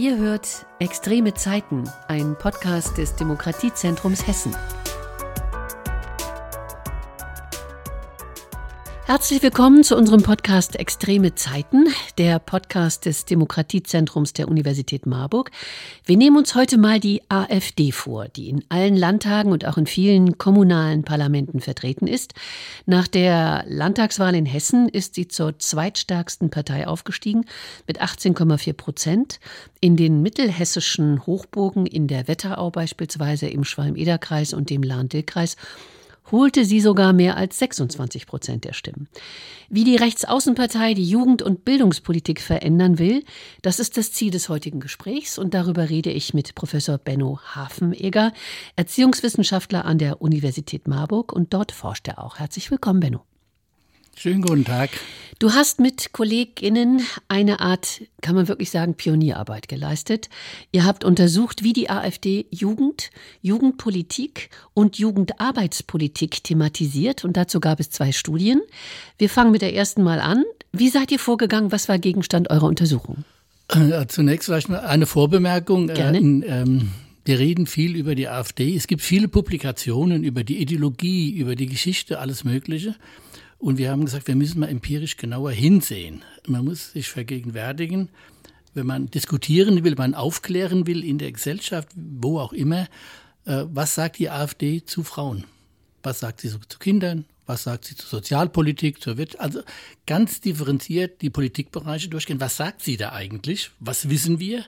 Ihr hört Extreme Zeiten, ein Podcast des Demokratiezentrums Hessen. Herzlich willkommen zu unserem Podcast Extreme Zeiten, der Podcast des Demokratiezentrums der Universität Marburg. Wir nehmen uns heute mal die AfD vor, die in allen Landtagen und auch in vielen kommunalen Parlamenten vertreten ist. Nach der Landtagswahl in Hessen ist sie zur zweitstärksten Partei aufgestiegen mit 18,4 Prozent. In den mittelhessischen Hochburgen in der Wetterau beispielsweise im Schwalm-Eder-Kreis und dem Lahn-Dill-Kreis holte sie sogar mehr als 26 Prozent der Stimmen. Wie die Rechtsaußenpartei die Jugend- und Bildungspolitik verändern will, das ist das Ziel des heutigen Gesprächs und darüber rede ich mit Professor Benno Hafenegger, Erziehungswissenschaftler an der Universität Marburg und dort forscht er auch. Herzlich willkommen, Benno. Schönen guten Tag. Du hast mit KollegInnen eine Art, kann man wirklich sagen, Pionierarbeit geleistet. Ihr habt untersucht, wie die AfD Jugend, Jugendpolitik und Jugendarbeitspolitik thematisiert. Und dazu gab es zwei Studien. Wir fangen mit der ersten mal an. Wie seid ihr vorgegangen? Was war Gegenstand eurer Untersuchung? Äh, zunächst vielleicht mal eine Vorbemerkung. Äh, Gerne. Äh, ähm wir reden viel über die AfD. Es gibt viele Publikationen über die Ideologie, über die Geschichte, alles Mögliche. Und wir haben gesagt, wir müssen mal empirisch genauer hinsehen. Man muss sich vergegenwärtigen, wenn man diskutieren will, man aufklären will in der Gesellschaft, wo auch immer, äh, was sagt die AfD zu Frauen? Was sagt sie zu Kindern? Was sagt sie zur Sozialpolitik, zur Wirtschaft? Also ganz differenziert die Politikbereiche durchgehen. Was sagt sie da eigentlich? Was wissen wir?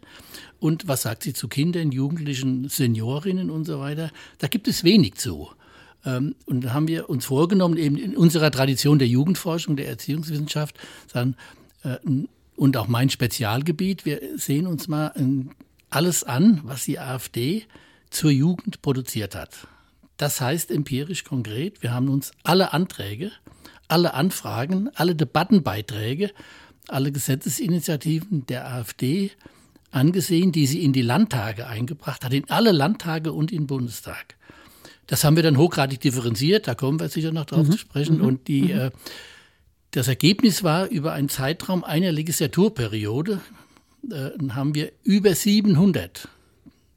Und was sagt sie zu Kindern, Jugendlichen, Seniorinnen und so weiter? Da gibt es wenig zu. Ähm, und da haben wir uns vorgenommen, eben in unserer Tradition der Jugendforschung, der Erziehungswissenschaft, sagen, äh, und auch mein Spezialgebiet, wir sehen uns mal alles an, was die AfD zur Jugend produziert hat. Das heißt empirisch konkret, wir haben uns alle Anträge, alle Anfragen, alle Debattenbeiträge, alle Gesetzesinitiativen der AfD angesehen, die sie in die Landtage eingebracht hat, in alle Landtage und in den Bundestag. Das haben wir dann hochgradig differenziert, da kommen wir sicher noch drauf mhm. zu sprechen. Mhm. Und die, mhm. äh, das Ergebnis war, über einen Zeitraum einer Legislaturperiode äh, haben wir über 700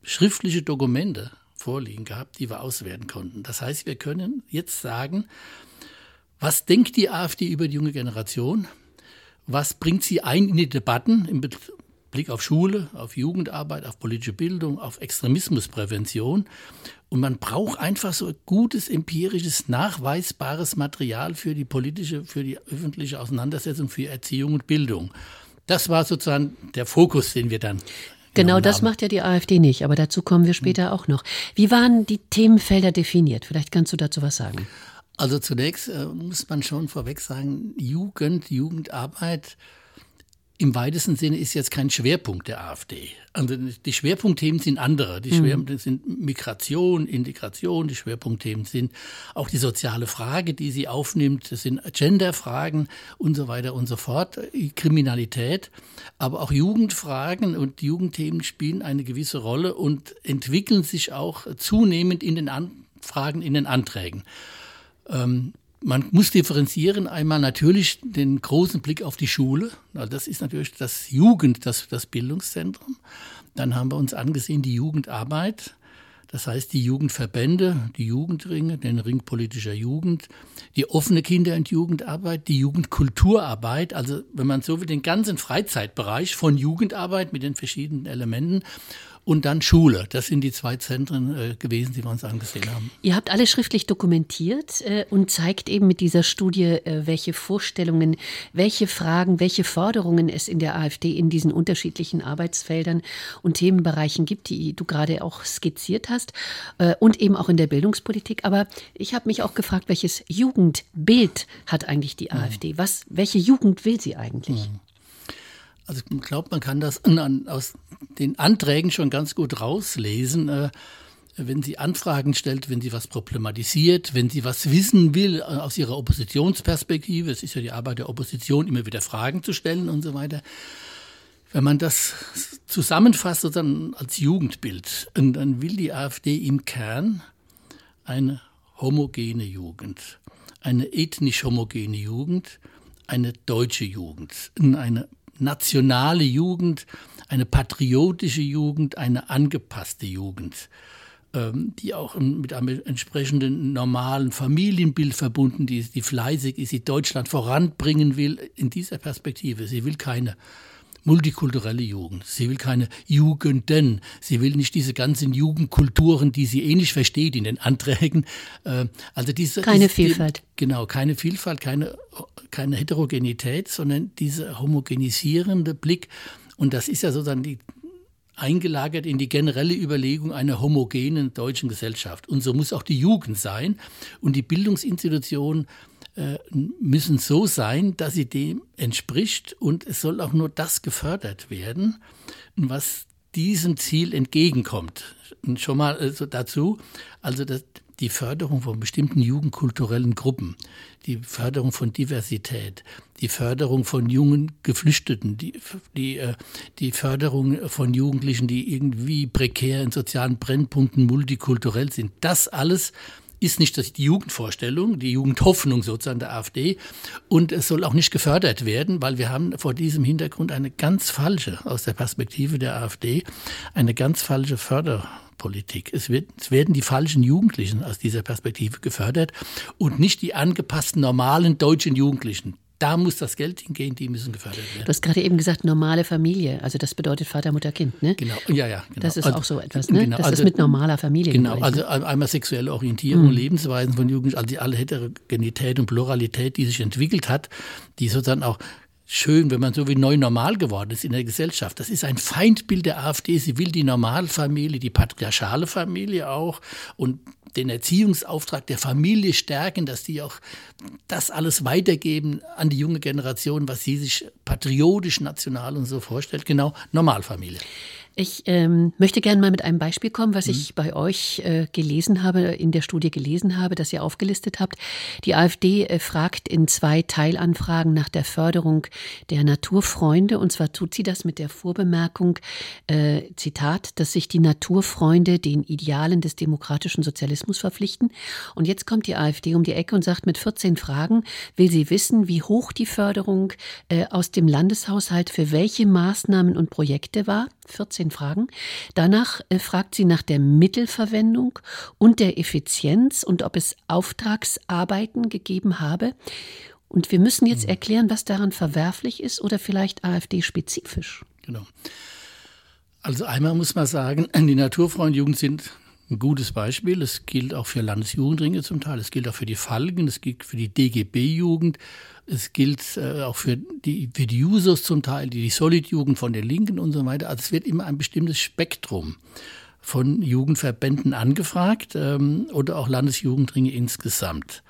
schriftliche Dokumente vorliegen gehabt, die wir auswerten konnten. Das heißt, wir können jetzt sagen, was denkt die AfD über die junge Generation? Was bringt sie ein in die Debatten im Blick auf Schule, auf Jugendarbeit, auf politische Bildung, auf Extremismusprävention? Und man braucht einfach so gutes, empirisches, nachweisbares Material für die politische, für die öffentliche Auseinandersetzung, für Erziehung und Bildung. Das war sozusagen der Fokus, den wir dann Genau das macht ja die AfD nicht, aber dazu kommen wir später auch noch. Wie waren die Themenfelder definiert? Vielleicht kannst du dazu was sagen. Also zunächst äh, muss man schon vorweg sagen, Jugend, Jugendarbeit im weitesten Sinne ist jetzt kein Schwerpunkt der AfD. Also die Schwerpunktthemen sind andere. Die mhm. Schwerpunkte sind Migration, Integration. Die Schwerpunktthemen sind auch die soziale Frage, die sie aufnimmt. Das sind Genderfragen und so weiter und so fort. Kriminalität, aber auch Jugendfragen und Jugendthemen spielen eine gewisse Rolle und entwickeln sich auch zunehmend in den Anfragen, in den Anträgen. Ähm, man muss differenzieren. Einmal natürlich den großen Blick auf die Schule. Das ist natürlich das Jugend, das, das Bildungszentrum. Dann haben wir uns angesehen die Jugendarbeit. Das heißt, die Jugendverbände, die Jugendringe, den Ring politischer Jugend, die offene Kinder- und Jugendarbeit, die Jugendkulturarbeit, also wenn man so will, den ganzen Freizeitbereich von Jugendarbeit mit den verschiedenen Elementen und dann Schule. Das sind die zwei Zentren äh, gewesen, die wir uns angesehen haben. Ihr habt alle schriftlich dokumentiert äh, und zeigt eben mit dieser Studie, äh, welche Vorstellungen, welche Fragen, welche Forderungen es in der AfD in diesen unterschiedlichen Arbeitsfeldern und Themenbereichen gibt, die du gerade auch skizziert hast äh, und eben auch in der Bildungspolitik. Aber ich habe mich auch gefragt, welches Jugendbild hat eigentlich die AfD? Was, welche Jugend will sie eigentlich? Mhm. Also ich glaube, man kann das aus den Anträgen schon ganz gut rauslesen. Äh, wenn sie Anfragen stellt, wenn sie was problematisiert, wenn sie was wissen will äh, aus ihrer Oppositionsperspektive, es ist ja die Arbeit der Opposition, immer wieder Fragen zu stellen und so weiter. Wenn man das zusammenfasst, sozusagen als Jugendbild, dann will die AfD im Kern eine homogene Jugend, eine ethnisch homogene Jugend, eine deutsche Jugend, eine nationale Jugend, eine patriotische Jugend, eine angepasste Jugend ähm, die auch mit einem entsprechenden normalen Familienbild verbunden ist, die fleißig ist, die Deutschland voranbringen will in dieser Perspektive. Sie will keine multikulturelle Jugend. Sie will keine Jugenden. Sie will nicht diese ganzen Jugendkulturen, die sie eh nicht versteht in den Anträgen. Äh, also diese keine diese, Vielfalt. Genau, keine Vielfalt, keine keine Heterogenität, sondern dieser homogenisierende Blick. Und das ist ja sozusagen die eingelagert in die generelle Überlegung einer homogenen deutschen Gesellschaft. Und so muss auch die Jugend sein. Und die Bildungsinstitutionen müssen so sein, dass sie dem entspricht. Und es soll auch nur das gefördert werden, was diesem Ziel entgegenkommt. Und schon mal also dazu, also das, die Förderung von bestimmten jugendkulturellen Gruppen, die Förderung von Diversität, die Förderung von jungen Geflüchteten, die, die, äh, die Förderung von Jugendlichen, die irgendwie prekär in sozialen Brennpunkten multikulturell sind. Das alles ist nicht die Jugendvorstellung, die Jugendhoffnung sozusagen der AfD. Und es soll auch nicht gefördert werden, weil wir haben vor diesem Hintergrund eine ganz falsche, aus der Perspektive der AfD, eine ganz falsche Förderung. Politik. Es, wird, es werden die falschen Jugendlichen aus dieser Perspektive gefördert und nicht die angepassten normalen deutschen Jugendlichen. Da muss das Geld hingehen, die müssen gefördert werden. Du hast gerade eben gesagt, normale Familie. Also das bedeutet Vater, Mutter, Kind, ne? Genau, ja, ja. Genau. Das ist also, auch so etwas, ne? Genau, das also, ist mit normaler Familie. Genau, also ne? einmal sexuelle Orientierung, mhm. Lebensweisen von Jugendlichen, also die alle Heterogenität und Pluralität, die sich entwickelt hat, die sozusagen auch schön, wenn man so wie neu normal geworden ist in der Gesellschaft. Das ist ein Feindbild der AfD. Sie will die Normalfamilie, die patriarchale Familie auch und den Erziehungsauftrag der Familie stärken, dass die auch das alles weitergeben an die junge Generation, was sie sich patriotisch, national und so vorstellt. Genau, Normalfamilie. Ich ähm, möchte gerne mal mit einem Beispiel kommen, was mhm. ich bei euch äh, gelesen habe, in der Studie gelesen habe, das ihr aufgelistet habt. Die AfD äh, fragt in zwei Teilanfragen nach der Förderung der Naturfreunde. Und zwar tut sie das mit der Vorbemerkung, äh, Zitat, dass sich die Naturfreunde den Idealen des demokratischen Sozialismus verpflichten. Und jetzt kommt die AfD um die Ecke und sagt, mit 14 Fragen will sie wissen, wie hoch die Förderung äh, aus dem Landeshaushalt für welche Maßnahmen und Projekte war. 14 14 Fragen. Danach äh, fragt sie nach der Mittelverwendung und der Effizienz und ob es Auftragsarbeiten gegeben habe. Und wir müssen jetzt hm. erklären, was daran verwerflich ist oder vielleicht AfD-spezifisch. Genau. Also einmal muss man sagen, die Naturfreundjugend sind ein gutes Beispiel. Es gilt auch für Landesjugendringe zum Teil. Es gilt auch für die Falken. Es gilt für die DGB-Jugend. Es gilt äh, auch für die, für die Users zum Teil, die, die Solid-Jugend von den Linken und so weiter. Also es wird immer ein bestimmtes Spektrum von Jugendverbänden angefragt ähm, oder auch Landesjugendringe insgesamt.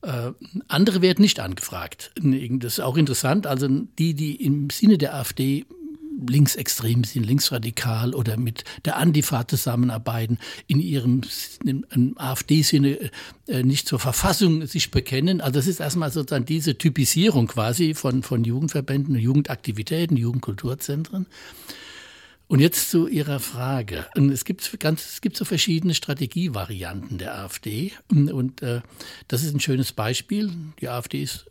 Äh, andere werden nicht angefragt. Das ist auch interessant. Also die, die im Sinne der AfD linksextrem sind, linksradikal oder mit der Antifa zusammenarbeiten, in ihrem AfD-Sinne äh, nicht zur Verfassung sich bekennen. Also das ist erstmal sozusagen diese Typisierung quasi von, von Jugendverbänden, Jugendaktivitäten, Jugendkulturzentren. Und jetzt zu Ihrer Frage. Es gibt, ganz, es gibt so verschiedene Strategievarianten der AfD. Und äh, das ist ein schönes Beispiel. Die AfD ist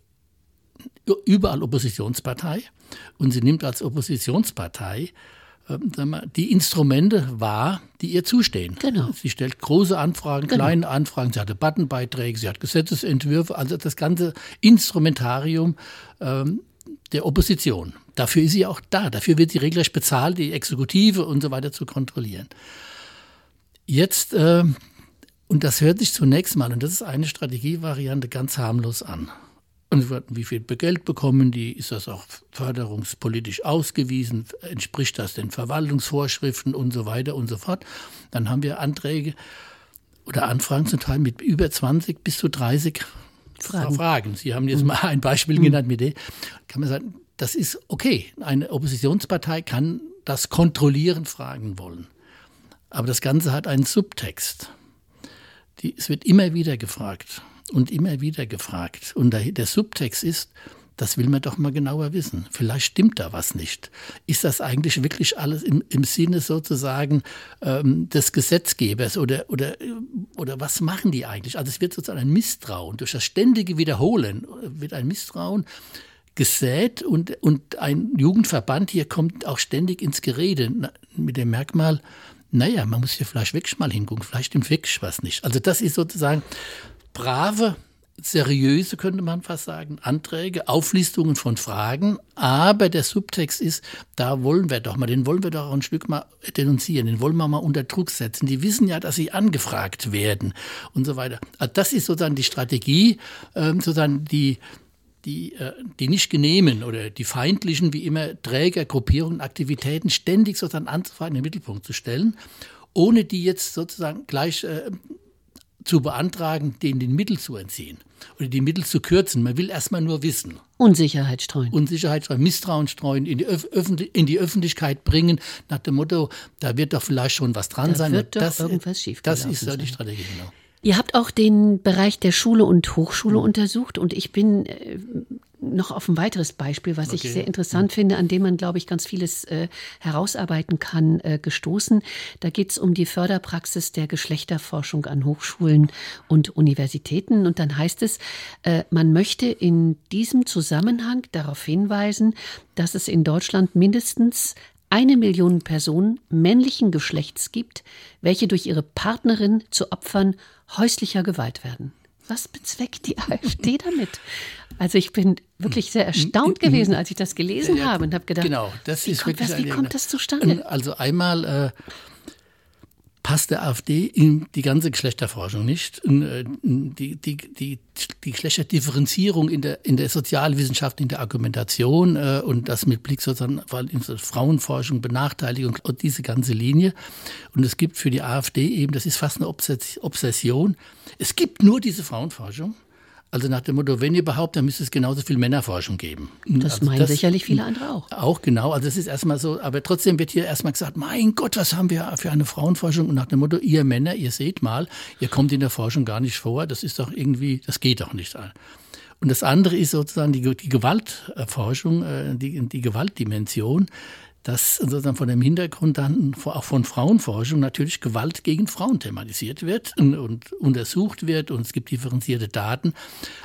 überall Oppositionspartei und sie nimmt als Oppositionspartei ähm, die Instrumente wahr, die ihr zustehen. Genau. Sie stellt große Anfragen, genau. kleine Anfragen, sie hat Debattenbeiträge, sie hat Gesetzesentwürfe, also das ganze Instrumentarium ähm, der Opposition. Dafür ist sie auch da, dafür wird sie regelrecht bezahlt, die Exekutive und so weiter zu kontrollieren. Jetzt, äh, und das hört sich zunächst mal, und das ist eine Strategievariante, ganz harmlos an. Und wie viel Geld bekommen die? Ist das auch förderungspolitisch ausgewiesen? Entspricht das den Verwaltungsvorschriften und so weiter und so fort? Dann haben wir Anträge oder Anfragen zum Teil mit über 20 bis zu 30 Fragen. Fragen. Sie haben jetzt mhm. mal ein Beispiel mhm. genannt mit dem. Kann man sagen, das ist okay. Eine Oppositionspartei kann das kontrollieren, fragen wollen. Aber das Ganze hat einen Subtext. Die, es wird immer wieder gefragt und immer wieder gefragt. Und der, Subtext ist, das will man doch mal genauer wissen. Vielleicht stimmt da was nicht. Ist das eigentlich wirklich alles im, im Sinne sozusagen ähm, des Gesetzgebers oder, oder, oder was machen die eigentlich? Also es wird sozusagen ein Misstrauen. Durch das ständige Wiederholen wird ein Misstrauen gesät und, und ein Jugendverband hier kommt auch ständig ins Gerede mit dem Merkmal, naja, man muss hier vielleicht wirklich mal hingucken, vielleicht stimmt wirklich was nicht. Also das ist sozusagen brave, seriöse, könnte man fast sagen, Anträge, Auflistungen von Fragen, aber der Subtext ist, da wollen wir doch mal, den wollen wir doch auch ein Stück mal denunzieren, den wollen wir mal unter Druck setzen. Die wissen ja, dass sie angefragt werden und so weiter. Also das ist sozusagen die Strategie, ähm, sozusagen die die, äh, die nicht genehmen oder die feindlichen, wie immer, Träger, Gruppierungen, Aktivitäten ständig sozusagen anzufragen, in den Mittelpunkt zu stellen, ohne die jetzt sozusagen gleich äh, zu beantragen, denen den Mittel zu entziehen oder die Mittel zu kürzen. Man will erstmal nur wissen. Unsicherheit streuen. Unsicherheit streuen, Misstrauen streuen, in die, Öf in die Öffentlichkeit bringen, nach dem Motto, da wird doch vielleicht schon was dran da sein. Wird doch das, irgendwas schief das ist so die Strategie, genau. Ihr habt auch den Bereich der Schule und Hochschule untersucht und ich bin äh, noch auf ein weiteres Beispiel, was okay. ich sehr interessant finde, an dem man, glaube ich, ganz vieles äh, herausarbeiten kann, äh, gestoßen. Da geht es um die Förderpraxis der Geschlechterforschung an Hochschulen und Universitäten. Und dann heißt es, äh, man möchte in diesem Zusammenhang darauf hinweisen, dass es in Deutschland mindestens eine Million Personen männlichen Geschlechts gibt, welche durch ihre Partnerin zu Opfern häuslicher Gewalt werden. Was bezweckt die AfD damit? Also ich bin wirklich sehr erstaunt gewesen, als ich das gelesen habe und habe gedacht, genau, das ist kommt wirklich das, wie kommt das zustande? Also einmal äh, passt der AfD in die ganze Geschlechterforschung nicht. Äh, die, die, die, die Geschlechterdifferenzierung in der, in der Sozialwissenschaft, in der Argumentation äh, und das mit Blick sozusagen in Frauenforschung, Benachteiligung und diese ganze Linie. Und es gibt für die AfD eben, das ist fast eine Obsession, es gibt nur diese Frauenforschung. Also nach dem Motto, wenn überhaupt, dann müsste es genauso viel Männerforschung geben. Das also meinen das, sicherlich viele andere auch. Auch genau, also das ist erstmal so, aber trotzdem wird hier erstmal gesagt, mein Gott, was haben wir für eine Frauenforschung? Und nach dem Motto, ihr Männer, ihr seht mal, ihr kommt in der Forschung gar nicht vor, das ist doch irgendwie, das geht doch nicht. Und das andere ist sozusagen die, die Gewaltforschung, äh, die, die Gewaltdimension dass sozusagen von dem Hintergrund dann auch von Frauenforschung natürlich Gewalt gegen Frauen thematisiert wird und, und untersucht wird und es gibt differenzierte Daten,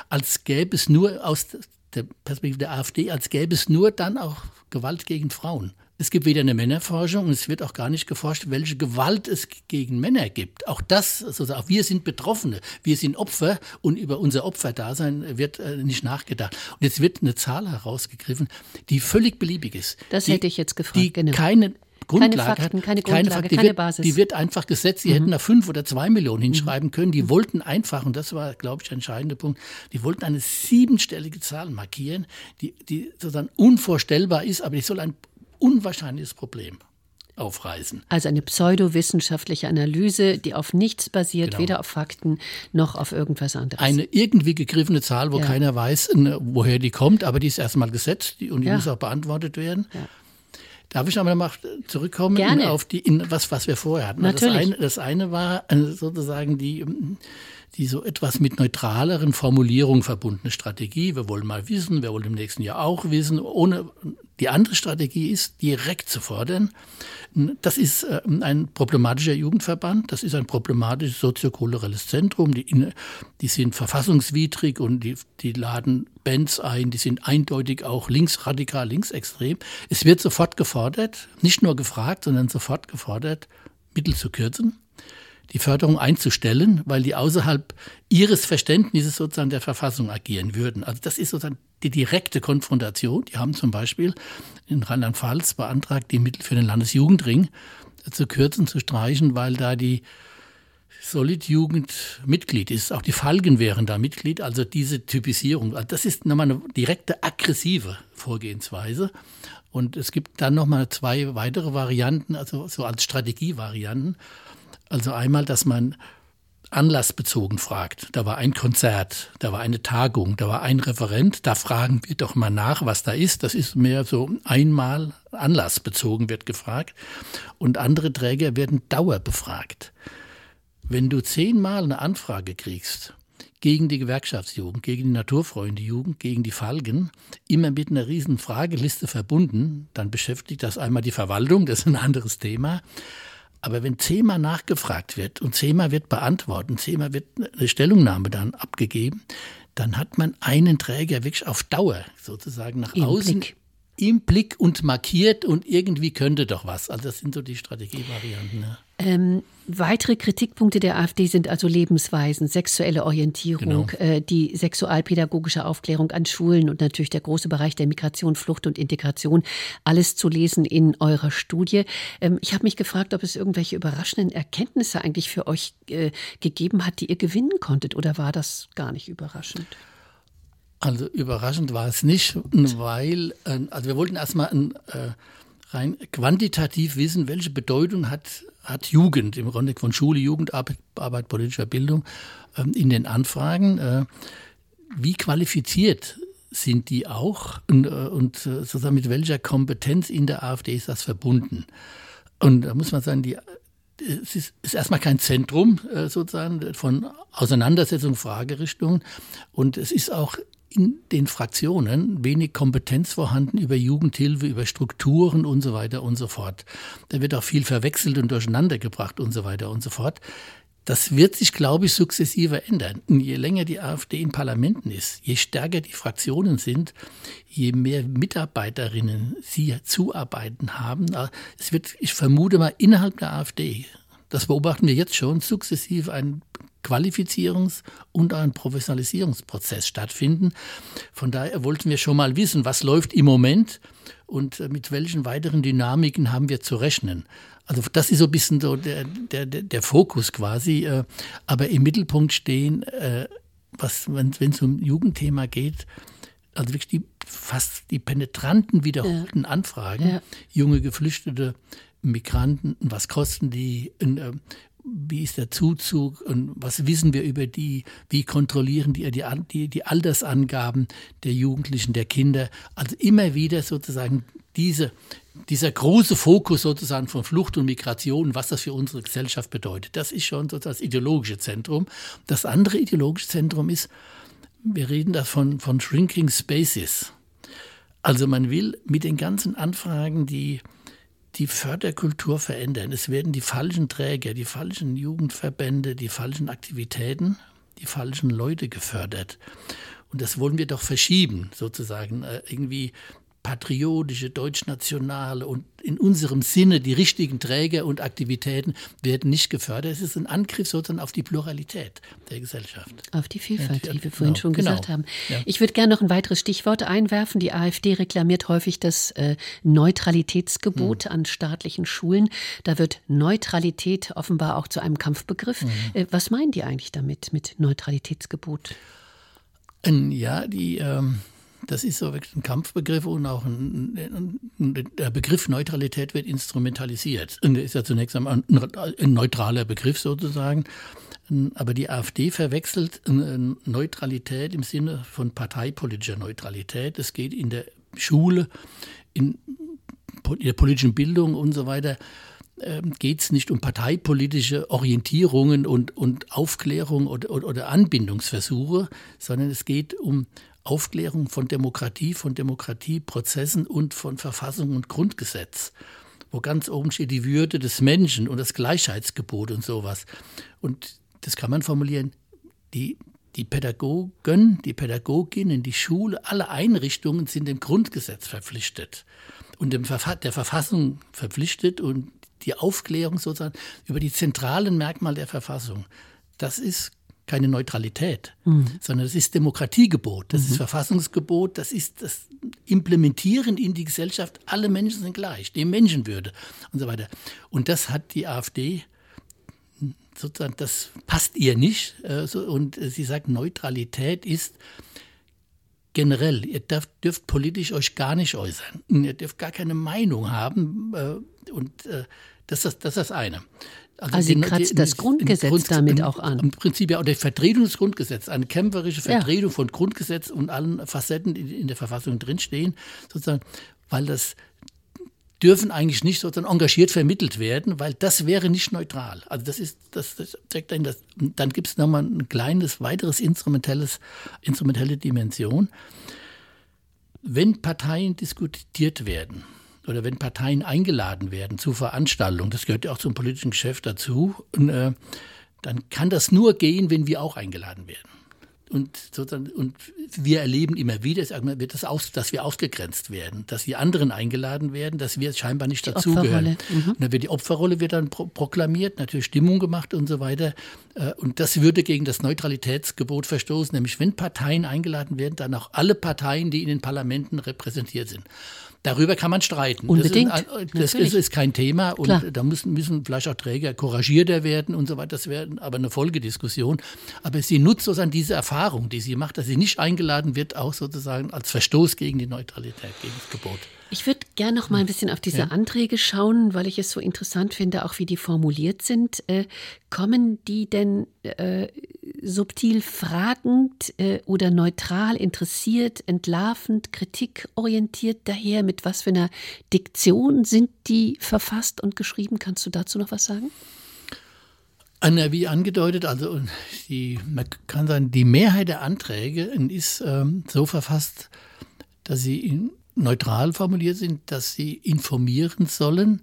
als gäbe es nur aus der Perspektive der AfD, als gäbe es nur dann auch Gewalt gegen Frauen. Es gibt weder eine Männerforschung und es wird auch gar nicht geforscht, welche Gewalt es gegen Männer gibt. Auch das, also auch wir sind Betroffene, wir sind Opfer und über unser Opferdasein wird äh, nicht nachgedacht. Und jetzt wird eine Zahl herausgegriffen, die völlig beliebig ist. Das die, hätte ich jetzt gefragt. Die genau. keine Grundlage keine Fakten, keine Grundlage, keine, Fakten, die keine wird, Basis. Die wird einfach gesetzt. Die mhm. hätten da fünf oder zwei Millionen Mhm. hinschreiben können. Die wollten einfach, und das war, glaube ich, der entscheidende Punkt, die wollten eine siebenstellige Zahl markieren, die, die sozusagen unvorstellbar ist, aber die soll ein unwahrscheinliches Problem aufreißen. Also eine pseudowissenschaftliche Analyse, die auf nichts basiert, Genau. weder auf Fakten noch auf irgendwas anderes. Eine irgendwie gegriffene Zahl, wo Ja. keiner weiß, woher die kommt, aber die ist erstmal gesetzt und die Ja. muss auch beantwortet werden. Ja. Darf ich aber mal zurückkommen Gerne. auf die, in was, was wir vorher hatten? Das Natürlich. eine, das eine war äh, sozusagen die, die so etwas mit neutraleren Formulierungen verbundene Strategie. Wir wollen mal wissen, wir wollen im nächsten Jahr auch wissen. Ohne die andere Strategie ist, direkt zu fordern. Das ist äh, ein problematischer Jugendverband, das ist ein problematisches soziokulturelles Zentrum. Die, die sind verfassungswidrig und die, die laden Bands ein, die sind eindeutig auch linksradikal, linksextrem. Es wird sofort gefordert, nicht nur gefragt, sondern sofort gefordert, Mittel zu kürzen die Förderung einzustellen, weil die außerhalb ihres Verständnisses sozusagen der Verfassung agieren würden. Also das ist sozusagen die direkte Konfrontation. Die haben zum Beispiel in Rheinland-Pfalz beantragt, die Mittel für den Landesjugendring zu kürzen, zu streichen, weil da die Solid-Jugend Mitglied ist. Auch die Falken wären da Mitglied. Also diese Typisierung, also das ist nochmal eine direkte aggressive Vorgehensweise. Und es gibt dann nochmal zwei weitere Varianten, also so als Strategievarianten. Also einmal, dass man anlassbezogen fragt. Da war ein Konzert, da war eine Tagung, da war ein Referent. Da fragen wir doch mal nach, was da ist. Das ist mehr so einmal anlassbezogen wird gefragt. Und andere Träger werden dauerbefragt. Wenn du zehnmal eine Anfrage kriegst gegen die Gewerkschaftsjugend, gegen die Naturfreunde-Jugend, gegen die Falken, immer mit einer riesen Frageliste verbunden, dann beschäftigt das einmal die Verwaltung, das ist ein anderes Thema. Aber wenn zehnmal nachgefragt wird und zehnmal wird beantwortet und zehnmal wird eine Stellungnahme dann abgegeben, dann hat man einen Träger wirklich auf Dauer sozusagen nach Im außen Blick. im Blick und markiert und irgendwie könnte doch was. Also das sind so die Strategievarianten. Ne? Ähm, weitere Kritikpunkte der AfD sind also Lebensweisen, sexuelle Orientierung, Genau. äh, die sexualpädagogische Aufklärung an Schulen und natürlich der große Bereich der Migration, Flucht und Integration. Alles zu lesen in eurer Studie. Ähm, ich habe mich gefragt, ob es irgendwelche überraschenden Erkenntnisse eigentlich für euch äh, gegeben hat, die ihr gewinnen konntet, oder war das gar nicht überraschend? Also überraschend war es nicht, weil, äh, also wir wollten erstmal ein, äh, rein quantitativ wissen, welche Bedeutung hat, hat Jugend im Grunde von Schule, Jugendarbeit, Arbeit, politischer Bildung ähm, in den Anfragen. Äh, wie qualifiziert sind die auch und, äh, und äh, sozusagen mit welcher Kompetenz in der AfD ist das verbunden? Und da muss man sagen, die, es ist, ist erstmal kein Zentrum sozusagen von Auseinandersetzung, Fragerichtungen. Und es ist auch in den Fraktionen wenig Kompetenz vorhanden über Jugendhilfe, über Strukturen und so weiter und so fort. Da wird auch viel verwechselt und durcheinander gebracht und so weiter und so fort. Das wird sich, glaube ich, sukzessive ändern. Und je länger die AfD in Parlamenten ist, je stärker die Fraktionen sind, je mehr Mitarbeiterinnen sie zuarbeiten haben. Es wird, ich vermute mal, innerhalb der AfD, das beobachten wir jetzt schon, sukzessive ein Qualifizierungs- und ein Professionalisierungsprozess stattfinden. Von daher wollten wir schon mal wissen, was läuft im Moment und äh, mit welchen weiteren Dynamiken haben wir zu rechnen. Also das ist so ein bisschen so der, der, der Fokus quasi. äh, Aber im Mittelpunkt stehen, äh, was, wenn es um Jugendthema geht, also wirklich die fast die penetranten, wiederholten Anfragen, Ja. junge Geflüchtete, Migranten, was kosten die, wie ist der Zuzug und was wissen wir über die, wie kontrollieren die die, die die Altersangaben der Jugendlichen, der Kinder. Also immer wieder sozusagen diese, dieser große Fokus sozusagen von Flucht und Migration, was das für unsere Gesellschaft bedeutet. Das ist schon sozusagen das ideologische Zentrum. Das andere ideologische Zentrum ist, wir reden da von, von Shrinking Spaces. Also man will mit den ganzen Anfragen die, die Förderkultur verändern. Es werden die falschen Träger, die falschen Jugendverbände, die falschen Aktivitäten, die falschen Leute gefördert. Und das wollen wir doch verschieben, sozusagen. Äh, irgendwie patriotische, deutschnationale und in unserem Sinne die richtigen Träger und Aktivitäten werden nicht gefördert. Es ist ein Angriff sozusagen auf die Pluralität der Gesellschaft. Auf die Vielfalt, Ja, wie wir vorhin genau, schon genau. gesagt haben. Ja. Ich würde gerne noch ein weiteres Stichwort einwerfen. Die AfD reklamiert häufig das äh, Neutralitätsgebot Hm. an staatlichen Schulen. Da wird Neutralität offenbar auch zu einem Kampfbegriff. Hm. Äh, was meinen die eigentlich damit, mit Neutralitätsgebot? Ja, die, ähm, das ist so wirklich ein Kampfbegriff und auch ein, ein, der Begriff Neutralität wird instrumentalisiert. Und der ist ja zunächst einmal ein, neutraler Begriff sozusagen. Aber die AfD verwechselt Neutralität im Sinne von parteipolitischer Neutralität. Es geht in der Schule, in, in der politischen Bildung und so weiter geht es nicht um parteipolitische Orientierungen und, und Aufklärung oder, oder Anbindungsversuche, sondern es geht um Aufklärung von Demokratie, von Demokratieprozessen und von Verfassung und Grundgesetz, wo ganz oben steht die Würde des Menschen und das Gleichheitsgebot und sowas. Und das kann man formulieren, die, die Pädagogen, die Pädagoginnen, die Schule, alle Einrichtungen sind dem Grundgesetz verpflichtet und dem Verfa der Verfassung verpflichtet und die Aufklärung sozusagen über die zentralen Merkmale der Verfassung. Das ist keine Neutralität, mhm. sondern das ist Demokratiegebot, das mhm. ist Verfassungsgebot, das ist das Implementieren in die Gesellschaft, alle Menschen sind gleich, die Menschenwürde und so weiter. Und das hat die AfD sozusagen, das passt ihr nicht. Äh, so, und äh, sie sagt, Neutralität ist generell, ihr dürft, dürft politisch euch gar nicht äußern. Ihr dürft gar keine Meinung haben. Äh, und äh, das, ist, das ist das eine. Also, also sie kratzt die, das Grundgesetz Grund, damit auch an. Im Prinzip ja, oder Vertretung des Grundgesetzes, eine kämpferische Vertretung ja. von Grundgesetz und allen Facetten, die in der Verfassung drinstehen, sozusagen, weil das dürfen eigentlich nicht sozusagen engagiert vermittelt werden, weil das wäre nicht neutral. Also das ist, das, das das, dann gibt es nochmal ein kleines, weiteres instrumentelles, instrumentelle Dimension. Wenn Parteien diskutiert werden, oder wenn Parteien eingeladen werden zu Veranstaltungen, das gehört ja auch zum politischen Geschäft dazu, und, äh, dann kann das nur gehen, wenn wir auch eingeladen werden. und, sozusagen, und wir erleben immer wieder, das aus, dass wir ausgegrenzt werden, dass die anderen eingeladen werden, dass wir scheinbar nicht dazugehören. Mhm. Und dann wird die Opferrolle wird dann pro proklamiert, natürlich Stimmung gemacht und so weiter. Äh, und das würde gegen das Neutralitätsgebot verstoßen, nämlich wenn Parteien eingeladen werden, dann auch alle Parteien, die in den Parlamenten repräsentiert sind. Darüber kann man streiten. Unbedingt. Das, ist, das ist, ist, kein Thema und Klar. da müssen, müssen vielleicht auch Träger couragierter werden und so weiter. Das wäre aber eine Folgediskussion. Aber sie nutzt sozusagen diese Erfahrung, die sie macht, dass sie nicht eingeladen wird, auch sozusagen als Verstoß gegen die Neutralität, gegen das Gebot. Ich würde gerne noch mal ein bisschen auf diese ja. Anträge schauen, weil ich es so interessant finde, auch wie die formuliert sind. Äh, kommen die denn äh, subtil fragend äh, oder neutral interessiert, entlarvend, kritikorientiert daher? Mit was für einer Diktion sind die verfasst und geschrieben? Kannst du dazu noch was sagen? Anna, wie angedeutet, also die, man kann sagen, die Mehrheit der Anträge ist ähm, so verfasst, dass sie in neutral formuliert sind, dass sie informieren sollen,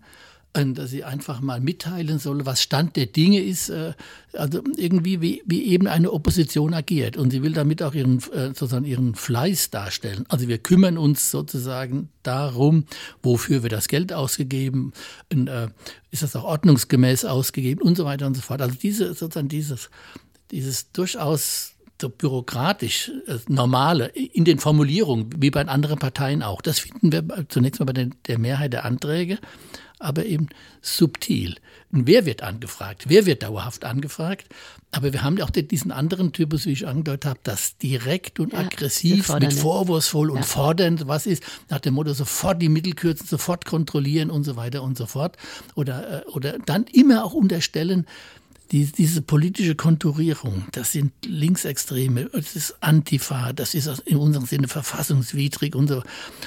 äh, dass sie einfach mal mitteilen sollen, was Stand der Dinge ist, äh, also irgendwie wie, wie eben eine Opposition agiert. Und sie will damit auch ihren, äh, sozusagen ihren Fleiß darstellen. Also wir kümmern uns sozusagen darum, wofür wir das Geld ausgegeben, ist das auch ordnungsgemäß ausgegeben und so weiter und so fort. Also diese, sozusagen dieses, dieses durchaus so bürokratisch äh, normale in den Formulierungen, wie bei anderen Parteien auch. Das finden wir zunächst mal bei der, Mehrheit der Anträge, aber eben subtil. Wer wird angefragt? Wer wird dauerhaft angefragt? Aber wir haben ja auch diesen anderen Typus, wie ich angedeutet habe, das direkt und ja, aggressiv, mit vorwurfsvoll ja. und fordernd, was ist, nach dem Motto sofort die Mittel kürzen, sofort kontrollieren und so weiter und so fort. Oder, äh, oder dann immer auch unterstellen, die, diese politische Konturierung, das sind Linksextreme, das ist Antifa, das ist in unserem Sinne verfassungswidrig und so.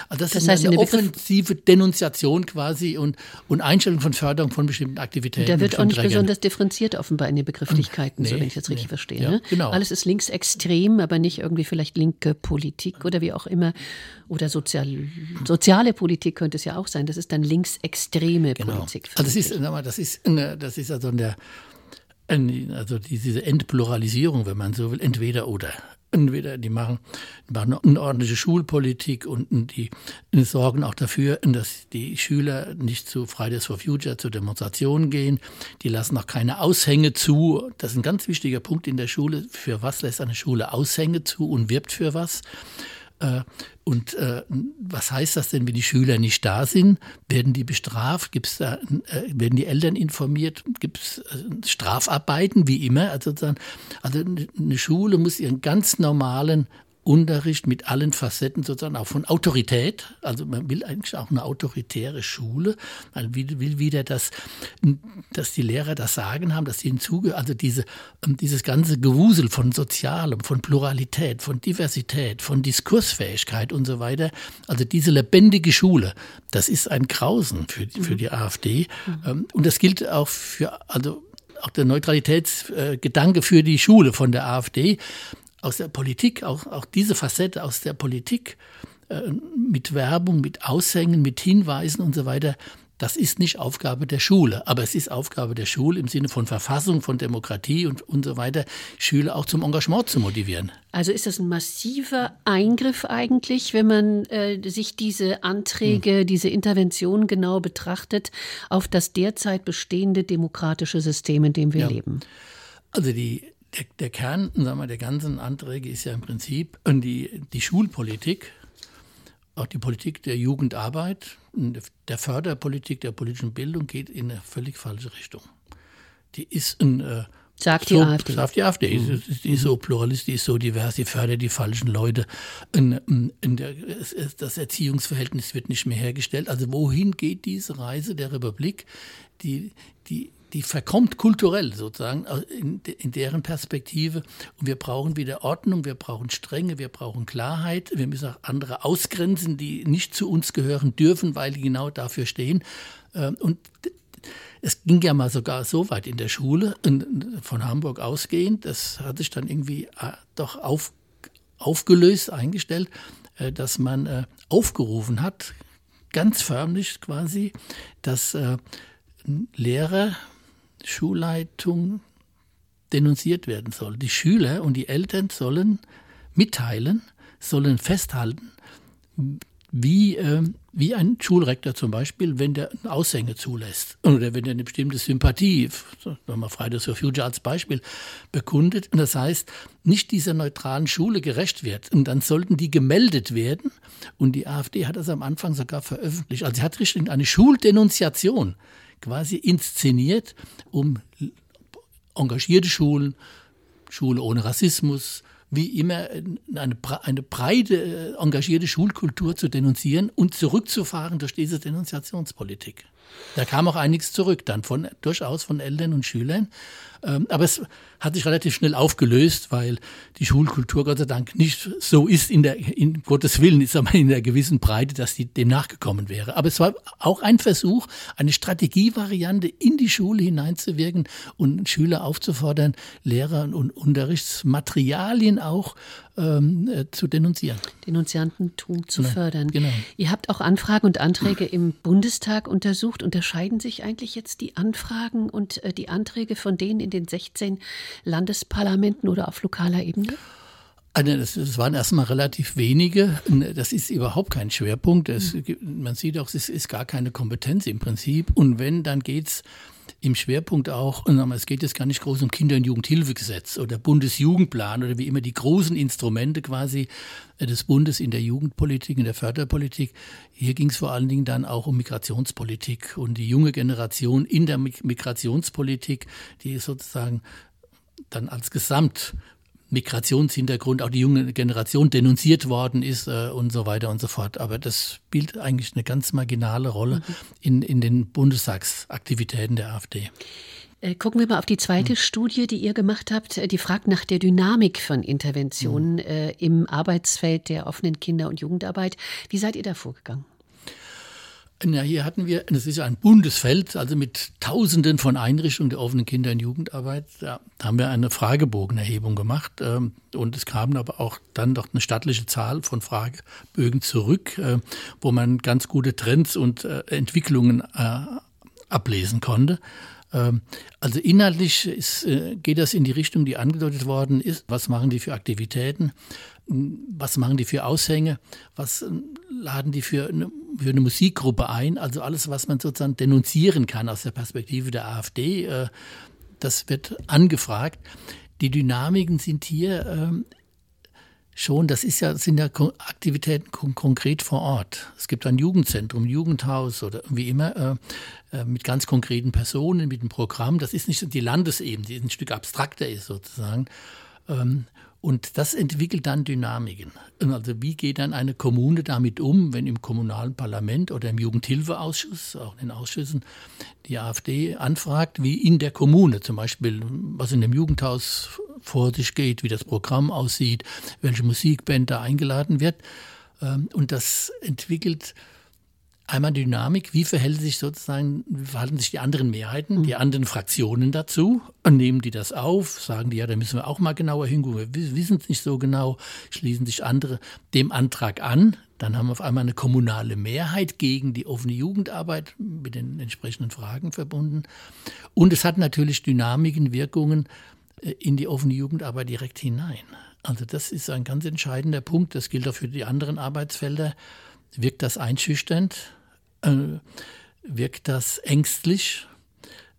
Also das, das ist heißt, eine offensive Denunziation quasi und, und Einstellung von Förderung von bestimmten Aktivitäten. Da wird auch nicht besonders differenziert offenbar in den Begrifflichkeiten, nee, so wenn ich das richtig nee. verstehe. Ja, ne? genau. Alles ist linksextrem, aber nicht irgendwie vielleicht linke Politik oder wie auch immer. Oder sozial, soziale Politik könnte es ja auch sein. Das ist dann linksextreme genau. Politik. Also das ist, das ist, das ist also in der also diese Entpluralisierung, wenn man so will, entweder oder. Entweder die machen, machen eine ordentliche Schulpolitik und die sorgen auch dafür, dass die Schüler nicht zu Fridays for Future, zu Demonstrationen gehen. Die lassen auch keine Aushänge zu. Das ist ein ganz wichtiger Punkt in der Schule. Für was lässt eine Schule Aushänge zu und wirbt für was? Äh, und äh, was heißt das denn, wenn die Schüler nicht da sind? Werden die bestraft? Gibt's da, äh, werden die Eltern informiert? Gibt es Strafarbeiten, wie immer? Also, also eine Schule muss ihren ganz normalen Unterricht mit allen Facetten sozusagen auch von Autorität. Also man will eigentlich auch eine autoritäre Schule. Man will, will wieder, dass, dass die Lehrer das Sagen haben, dass sie hinzugehören. Also diese, ähm, dieses ganze Gewusel von Sozialem, von Pluralität, von Diversität, von Diskursfähigkeit und so weiter. Also diese lebendige Schule, das ist ein Grausen für, für die AfD. Mhm. Ähm, und das gilt auch für, also auch der Neutralitätsgedanke für die Schule von der AfD aus der Politik, auch, auch diese Facette aus der Politik äh, mit Werbung, mit Aushängen, mit Hinweisen und so weiter, das ist nicht Aufgabe der Schule, aber es ist Aufgabe der Schule im Sinne von Verfassung, von Demokratie und, und so weiter, Schüler auch zum Engagement zu motivieren. Also ist das ein massiver Eingriff eigentlich, wenn man äh, sich diese Anträge, hm. diese Intervention genau betrachtet, auf das derzeit bestehende demokratische System, in dem wir ja. leben? Also die der, der Kern sagen wir, der ganzen Anträge ist ja im Prinzip die, die Schulpolitik, auch die Politik der Jugendarbeit, der Förderpolitik der politischen Bildung geht in eine völlig falsche Richtung. Die ist ein äh, Sagt die so, AfD. Sagt die AfD. Mhm. Die ist so pluralistisch, die ist so divers, die fördert die falschen Leute. In, in der, das Erziehungsverhältnis wird nicht mehr hergestellt. Also wohin geht diese Reise der Republik? Die, die die verkommt kulturell sozusagen äh, in, in, deren Perspektive. Und wir brauchen wieder Ordnung, wir brauchen Strenge, wir brauchen Klarheit. Wir müssen auch andere ausgrenzen, die nicht zu uns gehören dürfen, weil die genau dafür stehen. Ähm, und es ging ja mal sogar so weit in der Schule, von Hamburg ausgehend, das hat sich dann irgendwie äh, doch auf, aufgelöst, eingestellt, äh, dass man aufgerufen hat, ganz förmlich quasi, dass Lehrer Schulleitung denunziert werden soll. Die Schüler und die Eltern sollen mitteilen, sollen festhalten, wie, äh, wie ein Schulrektor zum Beispiel, wenn der Aushänge zulässt oder wenn er eine bestimmte Sympathie, nochmal Fridays for Future als Beispiel, bekundet. Und das heißt, nicht dieser neutralen Schule gerecht wird. Und dann sollten die gemeldet werden. Und die AfD hat das am Anfang sogar veröffentlicht. Also sie hat richtig eine Schuldenunziation quasi inszeniert, um engagierte Schulen, Schule ohne Rassismus, wie immer eine, eine breite, engagierte Schulkultur zu denunzieren und zurückzufahren durch diese Denunziationspolitik. Da kam auch einiges zurück, dann von, durchaus von Eltern und Schülern. Ähm, aber es hat sich relativ schnell aufgelöst, weil die Schulkultur Gott sei Dank nicht so ist in der, in Gottes Willen, ist aber in der gewissen Breite, dass die dem nachgekommen wäre. Aber es war auch ein Versuch, eine Strategievariante in die Schule hineinzuwirken und Schüler aufzufordern, Lehrer und Unterrichtsmaterialien auch ähm, äh, zu denunzieren. Denunziantentum zu genau, fördern. Genau. Ihr habt auch Anfragen und Anträge im Bundestag untersucht. Unterscheiden sich eigentlich jetzt die Anfragen und äh, die Anträge von denen in den 16 Landesparlamenten oder auf lokaler Ebene? Also das, das, waren erstmal relativ wenige. Das ist überhaupt kein Schwerpunkt. Das, man sieht auch, es ist gar keine Kompetenz im Prinzip. Und wenn, dann geht es im Schwerpunkt auch, es geht jetzt gar nicht groß um Kinder- und Jugendhilfegesetz oder Bundesjugendplan oder wie immer die großen Instrumente quasi äh, des Bundes in der Jugendpolitik, in der Förderpolitik. Hier ging es vor allen Dingen dann auch um Migrationspolitik und die junge Generation in der Migrationspolitik, die sozusagen dann als Gesamt Migrationshintergrund, auch die junge Generation denunziert worden ist äh, und so weiter und so fort. Aber das spielt eigentlich eine ganz marginale Rolle mhm. in, in den Bundestagsaktivitäten der AfD. Äh, gucken wir mal auf die zweite mhm. Studie, die ihr gemacht habt. Äh, die fragt nach der Dynamik von Interventionen mhm. äh, im Arbeitsfeld der offenen Kinder- und Jugendarbeit. Wie seid ihr da vorgegangen? Ja, hier hatten wir, das ist ja ein Bundesfeld, also mit Tausenden von Einrichtungen der offenen Kinder- und Jugendarbeit. Da haben wir eine Fragebogenerhebung gemacht ähm, und es kamen aber auch dann doch eine stattliche Zahl von Fragebögen zurück, äh, wo man ganz gute Trends und äh, Entwicklungen äh, ablesen konnte. Ähm, also inhaltlich ist, geht das in die Richtung, die angedeutet worden ist. Was machen die für Aktivitäten? was machen die für Aushänge, was äh, laden die für eine, für eine Musikgruppe ein, also alles, was man sozusagen denunzieren kann aus der Perspektive der AfD, äh, das wird angefragt. Die Dynamiken sind hier ähm, schon, das ist ja, sind ja Aktivitäten konkret vor Ort. Es gibt ein Jugendzentrum, Jugendhaus oder wie immer, äh, mit ganz konkreten Personen, mit einem Programm. Das ist nicht die Landesebene, die ein Stück abstrakter ist sozusagen. Ähm, und das entwickelt dann Dynamiken. Also wie geht dann eine Kommune damit um, wenn im kommunalen Parlament oder im Jugendhilfeausschuss, auch in den Ausschüssen, die AfD anfragt, wie in der Kommune zum Beispiel, was in dem Jugendhaus vor sich geht, wie das Programm aussieht, welche Musikband da eingeladen wird. Ähm, und das entwickelt einmal Dynamik, wie verhält sich sozusagen, wie verhalten sich die anderen Mehrheiten, mhm. die anderen Fraktionen dazu? Und nehmen die das auf? Sagen die, ja, da müssen wir auch mal genauer hingucken. Wir wissen es nicht so genau. Schließen sich andere dem Antrag an. Dann haben wir auf einmal eine kommunale Mehrheit gegen die offene Jugendarbeit mit den entsprechenden Fragen verbunden. Und es hat natürlich Dynamiken, Wirkungen äh, in die offene Jugendarbeit direkt hinein. Also das ist ein ganz entscheidender Punkt. Das gilt auch für die anderen Arbeitsfelder. Wirkt das einschüchternd? Äh, wirkt das ängstlich?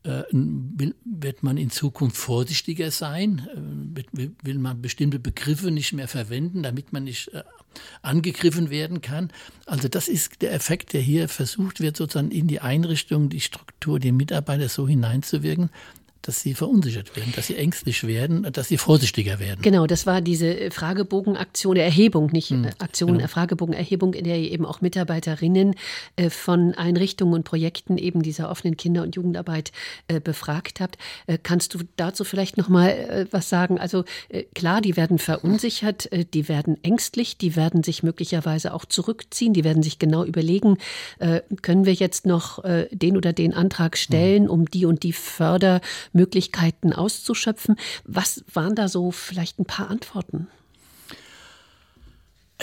Äh, wird man in Zukunft vorsichtiger sein? Äh, will, will, man bestimmte Begriffe nicht mehr verwenden, damit man nicht äh, angegriffen werden kann? Also das ist der Effekt, der hier versucht wird, sozusagen in die Einrichtung, die Struktur, die Mitarbeiter so hineinzuwirken, dass sie verunsichert werden, dass sie ängstlich werden, dass sie vorsichtiger werden. Genau, das war diese Fragebogenaktion der Erhebung, nicht hm, Aktion, genau. Fragebogenerhebung, in der eben auch Mitarbeiterinnen äh, von Einrichtungen und Projekten eben dieser offenen Kinder- und Jugendarbeit äh, befragt habt. Äh, kannst du dazu vielleicht noch mal was sagen? Also klar, die werden verunsichert, die werden ängstlich, die werden sich möglicherweise auch zurückziehen, die werden sich genau überlegen, können wir jetzt noch den oder den Antrag stellen, hm. um die und die Förder Möglichkeiten auszuschöpfen. Was waren da so vielleicht ein paar Antworten?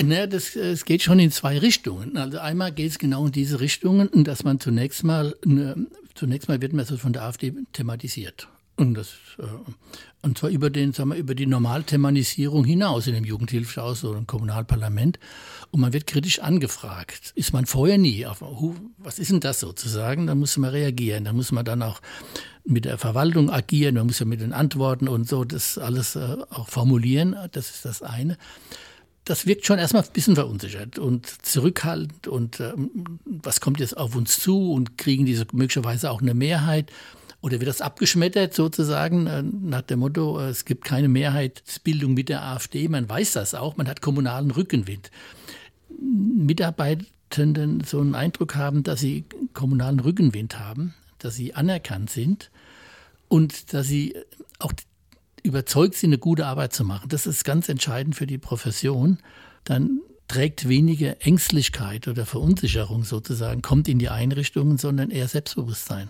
Naja, das, es geht schon in zwei Richtungen. Also einmal geht es genau in diese Richtungen, dass man zunächst mal, zunächst mal wird man so von der AfD thematisiert. Und, das, äh, und zwar über, den, sagen wir, über die Normalthemanisierung hinaus in dem Jugendhilfsausschuss oder im Kommunalparlament. Und man wird kritisch angefragt. Ist man vorher nie auf, was ist denn das sozusagen? Da muss man reagieren. Da muss man dann auch mit der Verwaltung agieren. Man muss ja mit den Antworten und so das alles äh, auch formulieren. Das ist das eine das wirkt schon erstmal ein bisschen verunsichert und zurückhaltend und ähm, was kommt jetzt auf uns zu und kriegen diese möglicherweise auch eine Mehrheit oder wird das abgeschmettert sozusagen äh, nach dem Motto, äh, es gibt keine Mehrheitsbildung mit der AfD, man weiß das auch, man hat kommunalen Rückenwind. Mitarbeitenden so einen Eindruck haben, dass sie kommunalen Rückenwind haben, dass sie anerkannt sind und dass sie auch überzeugt sind, eine gute Arbeit zu machen. Das ist ganz entscheidend für die Profession. Dann trägt weniger Ängstlichkeit oder Verunsicherung sozusagen, kommt in die Einrichtungen, sondern eher Selbstbewusstsein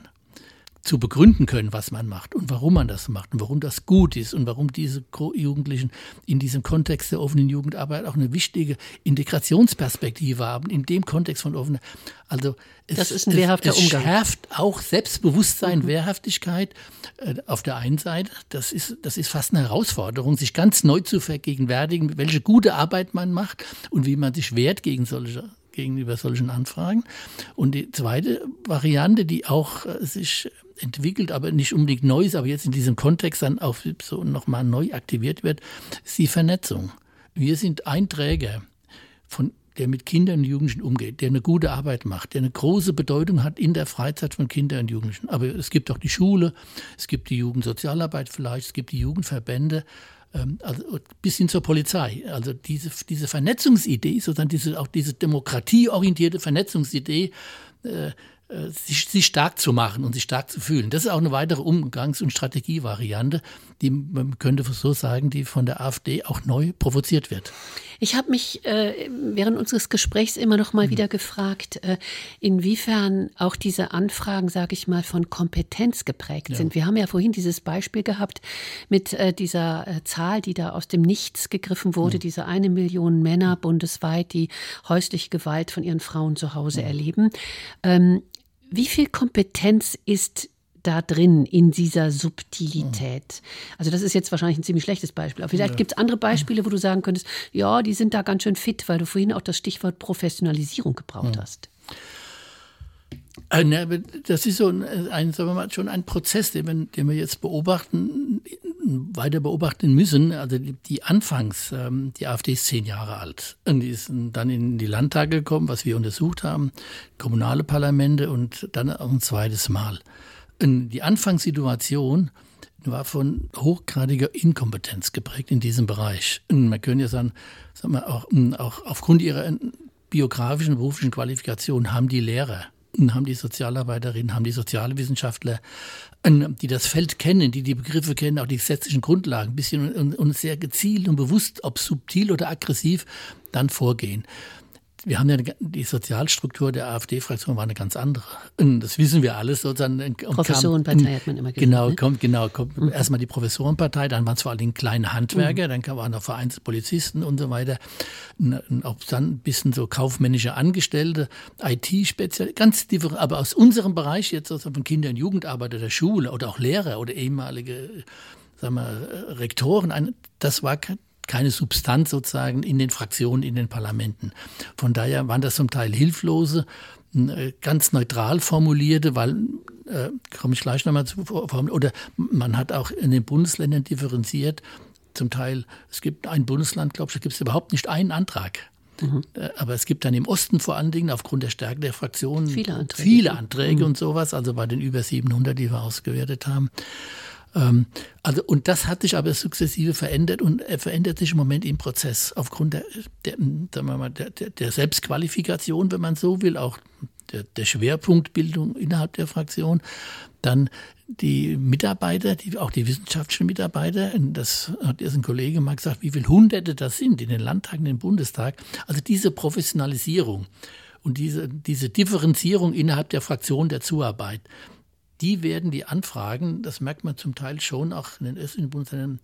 zu begründen können, was man macht und warum man das macht und warum das gut ist und warum diese Jugendlichen in diesem Kontext der offenen Jugendarbeit auch eine wichtige Integrationsperspektive haben, in dem Kontext von offener. Also es, das ist ein wehrhafter es, es Umgang. schärft auch Selbstbewusstsein, mhm. Wehrhaftigkeit äh, auf der einen Seite. Das ist, das ist fast eine Herausforderung, sich ganz neu zu vergegenwärtigen, welche gute Arbeit man macht und wie man sich wehrt gegen solche gegenüber solchen Anfragen. Und die zweite Variante, die auch äh, sich entwickelt, aber nicht unbedingt neu ist, aber jetzt in diesem Kontext dann auch so nochmal neu aktiviert wird, ist die Vernetzung. Wir sind ein Träger, von, der mit Kindern und Jugendlichen umgeht, der eine gute Arbeit macht, der eine große Bedeutung hat in der Freizeit von Kindern und Jugendlichen. Aber es gibt auch die Schule, es gibt die Jugendsozialarbeit vielleicht, es gibt die Jugendverbände, ähm, also bis hin zur Polizei. Also diese, diese Vernetzungsidee, sozusagen diese, auch diese demokratieorientierte Vernetzungsidee, äh, sich, sich stark zu machen und sich stark zu fühlen. Das ist auch eine weitere Umgangs- und Strategievariante, die man könnte so sagen, die von der AfD auch neu provoziert wird. Ich habe mich äh, während unseres Gesprächs immer noch mal mhm. wieder gefragt, äh, inwiefern auch diese Anfragen, sage ich mal, von Kompetenz geprägt ja. sind. Wir haben ja vorhin dieses Beispiel gehabt mit äh, dieser äh, Zahl, die da aus dem Nichts gegriffen wurde, mhm. diese eine Million Männer bundesweit, die häusliche Gewalt von ihren Frauen zu Hause mhm. erleben. Ähm, wie viel Kompetenz ist da drin in dieser Subtilität? Also das ist jetzt wahrscheinlich ein ziemlich schlechtes Beispiel. Aber vielleicht ja. gibt es andere Beispiele, wo du sagen könntest, ja, die sind da ganz schön fit, weil du vorhin auch das Stichwort Professionalisierung gebraucht ja. hast. Äh, das ist so ein, ein, sagen wir mal, schon ein Prozess, den wir, den wir jetzt beobachten, weiter beobachten müssen. Also die, die Anfangs, ähm, die AfD ist zehn Jahre alt. Und die ist dann in die Landtage gekommen, was wir untersucht haben, kommunale Parlamente und dann ein zweites Mal. Und die Anfangssituation war von hochgradiger Inkompetenz geprägt in diesem Bereich. Und man könnte ja sagen, sagen wir, auch, auch aufgrund ihrer biografischen, beruflichen Qualifikation haben die Lehrer haben die Sozialarbeiterinnen, haben die Sozialwissenschaftler, die das Feld kennen, die die Begriffe kennen, auch die gesetzlichen Grundlagen, ein bisschen und, und sehr gezielt und bewusst, ob subtil oder aggressiv, dann vorgehen wir haben ja die Sozialstruktur der AfD-Fraktion war eine ganz andere. Das wissen wir alles sozusagen. Professorenpartei hat man immer gesagt. Genau, ne? kommt, genau, kommt mhm. erstmal die Professorenpartei, dann waren es vor allen Dingen kleine Handwerker, mhm. dann waren noch vereinzelte Polizisten und so weiter. Auch dann ein bisschen so kaufmännische Angestellte, IT-Spezialisten, ganz different. Aber aus unserem Bereich jetzt also von Kinder- und Jugendarbeiter der Schule oder auch Lehrer oder ehemalige sagen wir, Rektoren, das war keine Substanz sozusagen in den Fraktionen, in den Parlamenten. Von daher waren das zum Teil hilflose, äh, ganz neutral formulierte, weil äh, komme ich gleich nochmal zu oder man hat auch in den Bundesländern differenziert. Zum Teil, es gibt ein Bundesland, glaube ich, da gibt es überhaupt nicht einen Antrag. Mhm. Äh, aber es gibt dann im Osten vor allen Dingen aufgrund der Stärke der Fraktionen viele Anträge, viele Anträge mhm. und sowas, also bei den über 700, die wir ausgewertet haben. Ähm, also, und das hat sich aber sukzessive verändert und er verändert sich im Moment im Prozess aufgrund der, der, sagen wir mal, der, der Selbstqualifikation, wenn man so will, auch der, der Schwerpunktbildung innerhalb der Fraktion. Dann die Mitarbeiter, die, auch die wissenschaftlichen Mitarbeiter, das hat jetzt ein Kollege mal gesagt, wie viele Hunderte das sind in den Landtagen, im Bundestag. Also diese Professionalisierung und diese, diese Differenzierung innerhalb der Fraktion der Zuarbeit, die werden die Anfragen, das merkt man zum Teil schon auch in den östlichen Bundesländern,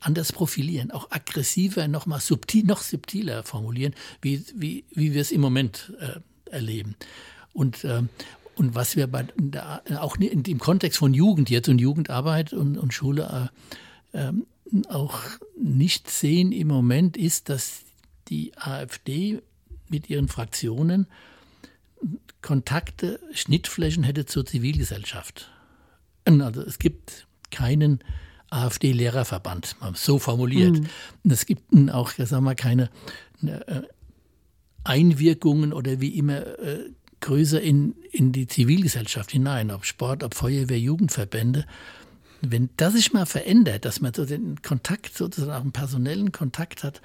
anders profilieren, auch aggressiver, noch mal subtil, noch subtiler formulieren, wie, wie, wie wir es im Moment äh, erleben. Und, äh, Und was wir bei, auch im Kontext von Jugend jetzt und Jugendarbeit und, und Schule äh, äh, auch nicht sehen im Moment ist, dass die AfD mit ihren Fraktionen Kontakte, Schnittflächen hätte zur Zivilgesellschaft. Also es gibt keinen AfD-Lehrerverband, so formuliert. Mhm. Es gibt auch, sagen wir, keine äh, Einwirkungen oder wie immer äh, größer in, in die Zivilgesellschaft hinein, ob Sport, ob Feuerwehr, Jugendverbände. Wenn das sich mal verändert, dass man so den Kontakt, sozusagen auch einen personellen Kontakt hat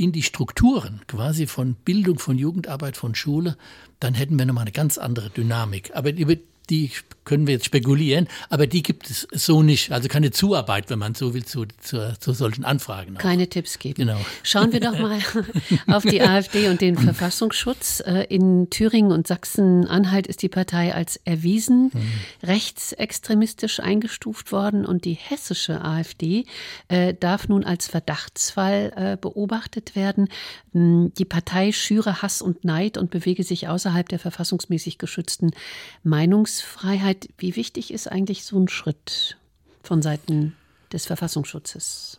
in die Strukturen, quasi von Bildung, von Jugendarbeit, von Schule, dann hätten wir nochmal eine ganz andere Dynamik. Aber über die können wir jetzt spekulieren, aber die gibt es so nicht. Also keine Zuarbeit, wenn man so will, zu, zu, zu solchen Anfragen. Auch. Keine Tipps geben. Genau. Schauen wir doch mal auf die AfD und den Verfassungsschutz. Äh, in Thüringen und Sachsen-Anhalt ist die Partei als erwiesen mhm. rechtsextremistisch eingestuft worden und die hessische AfD äh, darf nun als Verdachtsfall äh, beobachtet werden. Hm, die Partei schüre Hass und Neid und bewege sich außerhalb der verfassungsmäßig geschützten Meinungsfreiheit. Wie wichtig ist eigentlich so ein Schritt von Seiten des Verfassungsschutzes?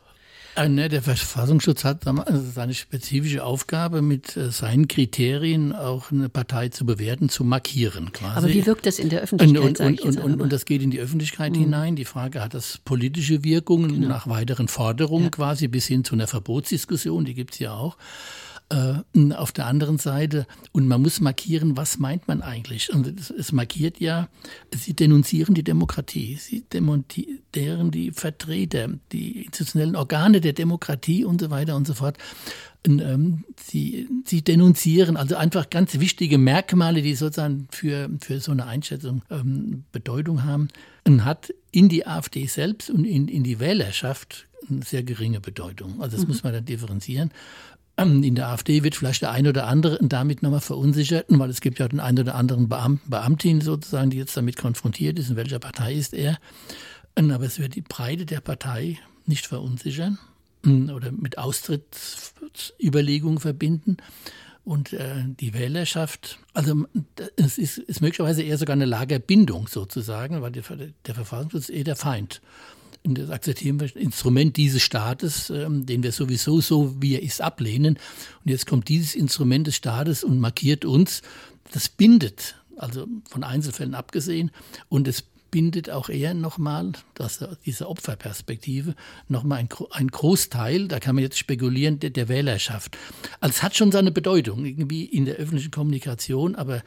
Äh, ne, der Verfassungsschutz hat also seine spezifische Aufgabe, mit äh, seinen Kriterien auch eine Partei zu bewerten, zu markieren quasi. Aber wie wirkt das in der Öffentlichkeit? Und, und, und, und, und das geht in die Öffentlichkeit mhm. hinein. Die Frage, hat das politische Wirkungen genau. nach weiteren Forderungen ja. quasi bis hin zu einer Verbotsdiskussion, die gibt es ja auch äh, auf der anderen Seite. Und man muss markieren, was meint man eigentlich. Und es, es markiert ja, sie denunzieren die Demokratie, sie demontieren die Vertreter, die institutionellen Organe der Demokratie und so weiter und so fort. Und, ähm, sie, sie denunzieren also einfach ganz wichtige Merkmale, die sozusagen für, für so eine Einschätzung ähm, Bedeutung haben. Und hat in die AfD selbst und in, in die Wählerschaft eine sehr geringe Bedeutung. Also das mhm. muss man dann differenzieren. Ähm, in der AfD wird vielleicht der eine oder andere damit nochmal verunsichert, weil es gibt ja den einen oder anderen Beamten, Beamtin sozusagen, die jetzt damit konfrontiert ist, in welcher Partei ist er. Ähm, aber es wird die Breite der Partei nicht verunsichern ähm, oder mit Austrittsüberlegungen verbinden. Und äh, die Wählerschaft, also es ist, ist möglicherweise eher sogar eine Lagerbindung sozusagen, weil der, der Verfassungsschutz ist eher der Feind. Das akzeptieren wir, Instrument dieses Staates, ähm, den wir sowieso so, wie er ist, ablehnen. Und jetzt kommt dieses Instrument des Staates und markiert uns. Das bindet, also von Einzelfällen abgesehen, und es bindet auch eher nochmal, dass diese Opferperspektive, nochmal ein, ein Großteil, da kann man jetzt spekulieren, der, der Wählerschaft. Also es hat schon seine Bedeutung irgendwie in der öffentlichen Kommunikation, aber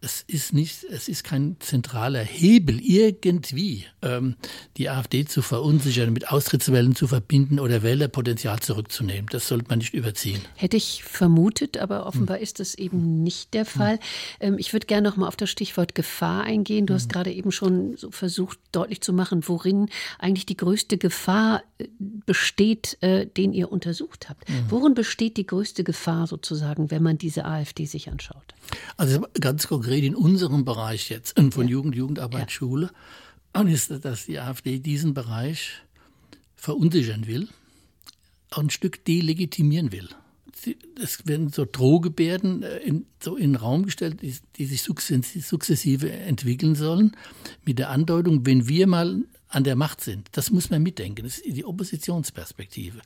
es ist nicht, es ist kein zentraler Hebel, irgendwie ähm, die AfD zu verunsichern, mit Austrittswellen zu verbinden oder Wählerpotenzial zurückzunehmen. Das sollte man nicht überziehen. Hätte ich vermutet, aber offenbar hm. ist das eben nicht der Fall. Hm. Ähm, ich würde gerne noch mal auf das Stichwort Gefahr eingehen. Du hm. hast gerade eben schon so versucht, deutlich zu machen, worin eigentlich die größte Gefahr äh, besteht, äh, den ihr untersucht habt. Hm. Worin besteht die größte Gefahr sozusagen, wenn man diese AfD sich anschaut? Also ganz konkret konkret in unserem Bereich jetzt von ja. Jugend, Jugendarbeit, ja. Schule, und ist, dass die AfD diesen Bereich verunsichern will, auch ein Stück delegitimieren will. Es werden so Drohgebärden äh, in, so in den Raum gestellt, die, die sich sukzessive entwickeln sollen, mit der Andeutung, wenn wir mal an der Macht sind, das muss man mitdenken, das ist die Oppositionsperspektive.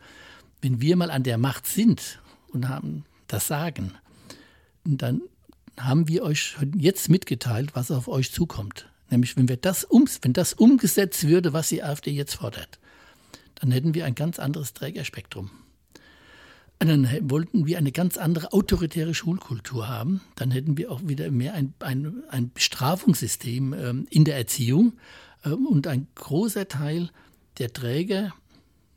Wenn wir mal an der Macht sind und haben das Sagen, dann haben wir euch jetzt mitgeteilt, was auf euch zukommt. Nämlich, wenn, wir das um, wenn das umgesetzt würde, was die AfD jetzt fordert, dann hätten wir ein ganz anderes Trägerspektrum. Und dann wollten wir eine ganz andere autoritäre Schulkultur haben. Dann hätten wir auch wieder mehr ein, ein, ein Bestrafungssystem ähm, in der Erziehung. Ähm, und ein großer Teil der Träger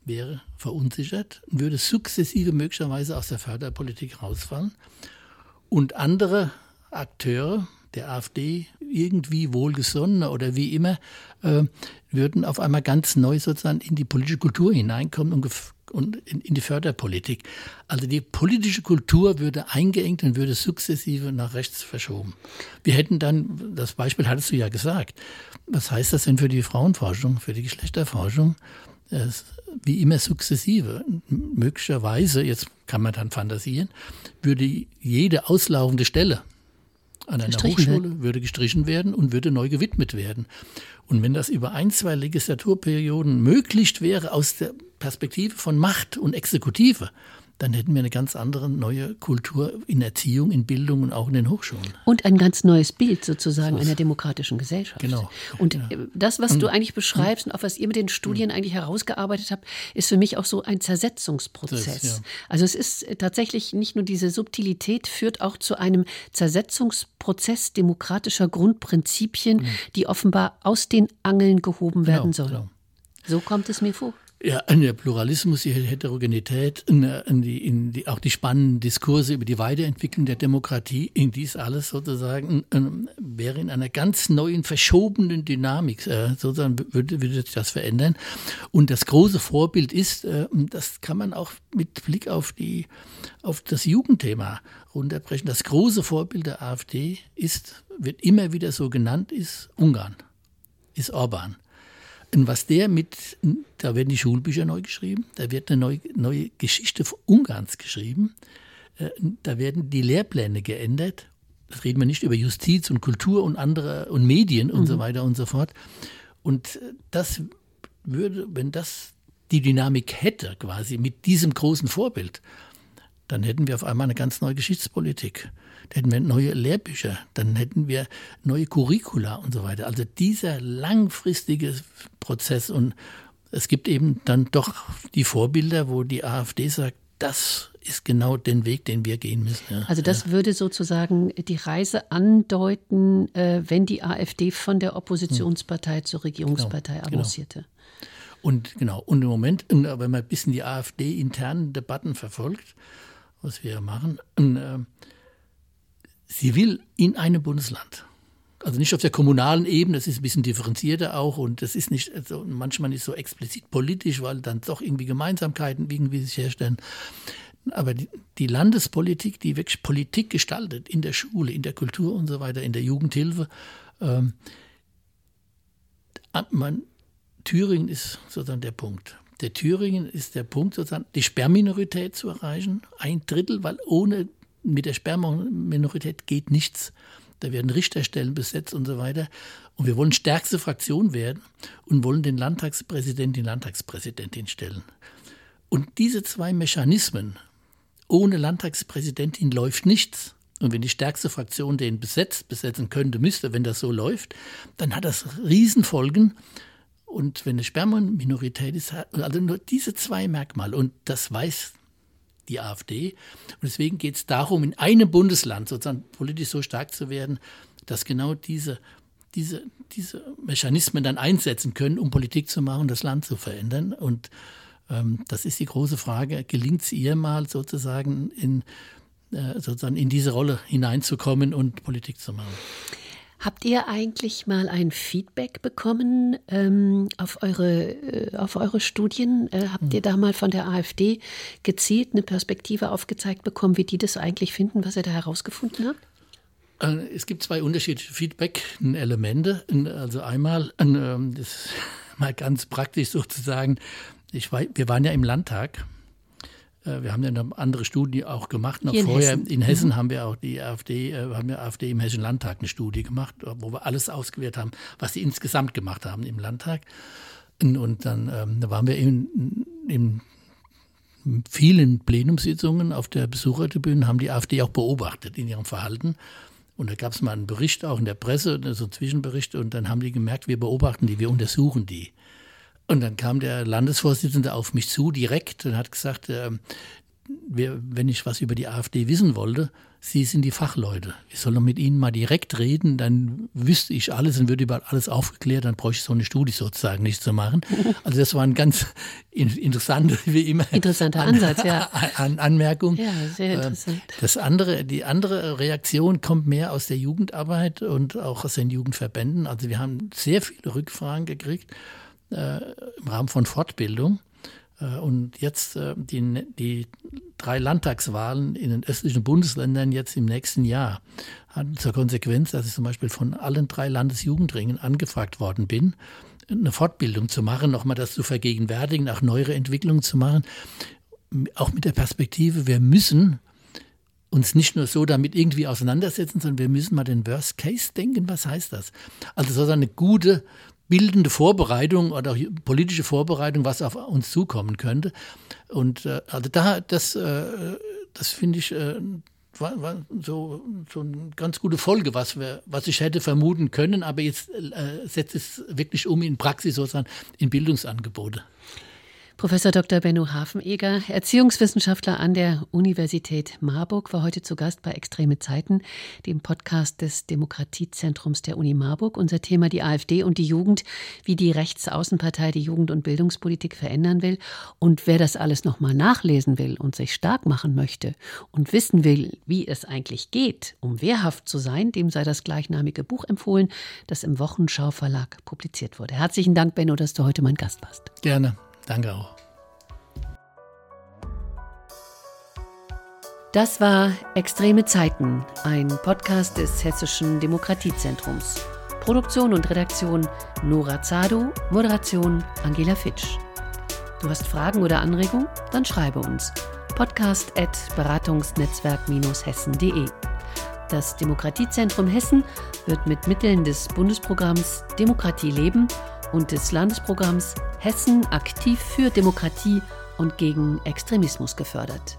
wäre verunsichert und würde sukzessive möglicherweise aus der Förderpolitik rausfallen. Und andere Akteure der AfD, irgendwie wohlgesonnene oder wie immer, äh, würden auf einmal ganz neu sozusagen in die politische Kultur hineinkommen und, und in, in, die Förderpolitik. Also die politische Kultur würde eingeengt und würde sukzessive nach rechts verschoben. Wir hätten dann, das Beispiel hattest du ja gesagt, was heißt das denn für die Frauenforschung, für die Geschlechterforschung? Es, wie immer sukzessive. Möglicherweise, jetzt kann man dann fantasieren, würde jede auslaufende Stelle an einer Hochschule wird. würde gestrichen werden und würde neu gewidmet werden. Und wenn das über ein, zwei Legislaturperioden möglich wäre aus der Perspektive von Macht und Exekutive, dann hätten wir eine ganz andere neue Kultur in Erziehung, in Bildung und auch in den Hochschulen. Und ein ganz neues Bild sozusagen einer demokratischen Gesellschaft. Genau. Und genau. das, was du eigentlich beschreibst und auch was ihr mit den Studien eigentlich herausgearbeitet habt, ist für mich auch so ein Zersetzungsprozess. Das, ja. Also es ist tatsächlich nicht nur diese Subtilität, führt auch zu einem Zersetzungsprozess demokratischer Grundprinzipien, mhm. die offenbar aus den Angeln gehoben genau, werden sollen. Genau. So kommt es mir vor. Ja, in der Pluralismus, die Heterogenität, in die, in die, auch die spannenden Diskurse über die Weiterentwicklung der Demokratie, in dies alles sozusagen ähm, wäre in einer ganz neuen, verschobenen Dynamik, äh, sozusagen würde, würde sich das verändern. Und das große Vorbild ist, äh, das kann man auch mit Blick auf, die, auf das Jugendthema runterbrechen. Das große Vorbild der AfD ist, wird immer wieder so genannt, ist Ungarn, ist Orban. Und was der mit, da werden die Schulbücher neu geschrieben, da wird eine neue, neue Geschichte Ungarns geschrieben, äh, da werden die Lehrpläne geändert. Das reden wir nicht über Justiz und Kultur und andere und Medien und mhm. so weiter und so fort. Und äh, das würde, wenn das die Dynamik hätte, quasi mit diesem großen Vorbild, dann hätten wir auf einmal eine ganz neue Geschichtspolitik. Dann hätten wir neue Lehrbücher, dann hätten wir neue Curricula und so weiter. Also dieser langfristige Prozess und es gibt eben dann doch die Vorbilder, wo die AfD sagt, das ist genau den Weg, den wir gehen müssen. Ja. Also das ja. würde sozusagen die Reise andeuten, äh, wenn die AfD von der Oppositionspartei zur Regierungspartei genau, avancierte. Genau. Und genau, und im Moment, wenn man ein bisschen die AfD-internen Debatten verfolgt, was wir machen, äh, sie will in einem Bundesland. Also nicht auf der kommunalen Ebene, das ist ein bisschen differenzierter auch und das ist nicht, also manchmal nicht so explizit politisch, weil dann doch irgendwie Gemeinsamkeiten irgendwie sich herstellen. Aber die, Landespolitik, die wirklich Politik gestaltet, in der Schule, in der Kultur und so weiter, in der Jugendhilfe, ähm, man, Thüringen ist sozusagen der Punkt. Der Thüringen ist der Punkt, sozusagen die Sperrminorität zu erreichen, ein Drittel, weil ohne mit der Sperrminorität geht nichts. Da werden Richterstellen besetzt und so weiter. Und wir wollen stärkste Fraktion werden und wollen den Landtagspräsidenten, die Landtagspräsidentin stellen. Und diese zwei Mechanismen, ohne Landtagspräsidentin läuft nichts. Und wenn die stärkste Fraktion den besetzt, besetzen könnte, müsste, wenn das so läuft, dann hat das Riesenfolgen. Und wenn eine Sperrminorität ist, also nur diese zwei Merkmale, und das weiß die AfD. Und deswegen geht es darum, in einem Bundesland sozusagen politisch so stark zu werden, dass genau diese, diese, diese Mechanismen dann einsetzen können, um Politik zu machen, das Land zu verändern. Und ähm, das ist die große Frage, gelingt es ihr mal sozusagen in, äh, sozusagen in diese Rolle hineinzukommen und Politik zu machen? Habt ihr eigentlich mal ein Feedback bekommen ähm, auf, eure, äh, auf eure Studien? Äh, habt ihr hm. da mal von der AfD gezielt eine Perspektive aufgezeigt bekommen, wie die das eigentlich finden, was ihr da herausgefunden habt? Äh, es gibt zwei unterschiedliche Feedback-Elemente. Also einmal, ähm, das ist mal ganz praktisch sozusagen, ich war, wir waren ja im Landtag wir haben ja eine andere Studie auch gemacht. Noch in vorher Hessen. in Hessen mhm. haben wir auch die AfD, äh, haben wir AfD im Hessischen Landtag eine Studie gemacht, wo wir alles ausgewählt haben, was sie insgesamt gemacht haben im Landtag. Und dann ähm, da waren wir in, in vielen Plenumssitzungen auf der Besuchertribüne, haben die AfD auch beobachtet in ihrem Verhalten. Und da gab es mal einen Bericht auch in der Presse, so einen Zwischenbericht, und dann haben die gemerkt, wir beobachten die, wir untersuchen die. Und dann kam der Landesvorsitzende auf mich zu direkt und hat gesagt, äh, wir, wenn ich was über die AfD wissen wollte, Sie sind die Fachleute. Ich soll noch mit Ihnen mal direkt reden, dann wüsste ich alles und würde über alles aufgeklärt, dann bräuchte ich so eine Studie sozusagen nicht zu machen. Also das war ein ganz interessanter, wie immer. Interessanter an, Ansatz, ja. An, Anmerkung. Ja, sehr äh, interessant. Das andere, die andere Reaktion kommt mehr aus der Jugendarbeit und auch aus den Jugendverbänden. Also wir haben sehr viele Rückfragen gekriegt im Rahmen von Fortbildung. Äh, und jetzt äh, die, die drei Landtagswahlen in den östlichen Bundesländern jetzt im nächsten Jahr hatten zur Konsequenz, dass ich zum Beispiel von allen drei Landesjugendringen angefragt worden bin, eine Fortbildung zu machen, nochmal das zu vergegenwärtigen, auch neuere Entwicklungen zu machen, auch mit der Perspektive, wir müssen uns nicht nur so damit irgendwie auseinandersetzen, sondern wir müssen mal den Worst Case denken. Was heißt das? Also sozusagen eine gute bildende Vorbereitung oder auch politische Vorbereitung, was auf uns zukommen könnte. Und äh, also da, das, äh, das finde ich äh, war, war so, so eine ganz gute Folge, was, wir, was ich hätte vermuten können, aber jetzt äh, setzt es wirklich um in Praxis sozusagen in Bildungsangebote. Professor Dr. Benno Hafenegger, Erziehungswissenschaftler an der Universität Marburg, war heute zu Gast bei Extreme Zeiten, dem Podcast des Demokratiezentrums der Uni Marburg. Unser Thema die AfD und die Jugend, wie die Rechtsaußenpartei die Jugend- und Bildungspolitik verändern will. Und wer das alles nochmal nachlesen will und sich stark machen möchte und wissen will, wie es eigentlich geht, um wehrhaft zu sein, dem sei das gleichnamige Buch empfohlen, das im Wochenschau Verlag publiziert wurde. Herzlichen Dank, Benno, dass du heute mein Gast warst. Gerne. Danke auch. Das war Extreme Zeiten, ein Podcast des Hessischen Demokratiezentrums. Produktion und Redaktion Nora Zado, Moderation Angela Fitsch. Du hast Fragen oder Anregungen? Dann schreibe uns. Podcast at beratungsnetzwerk-hessen.de. Das Demokratiezentrum Hessen wird mit Mitteln des Bundesprogramms Demokratie leben und des Landesprogramms Hessen aktiv für Demokratie und gegen Extremismus gefördert.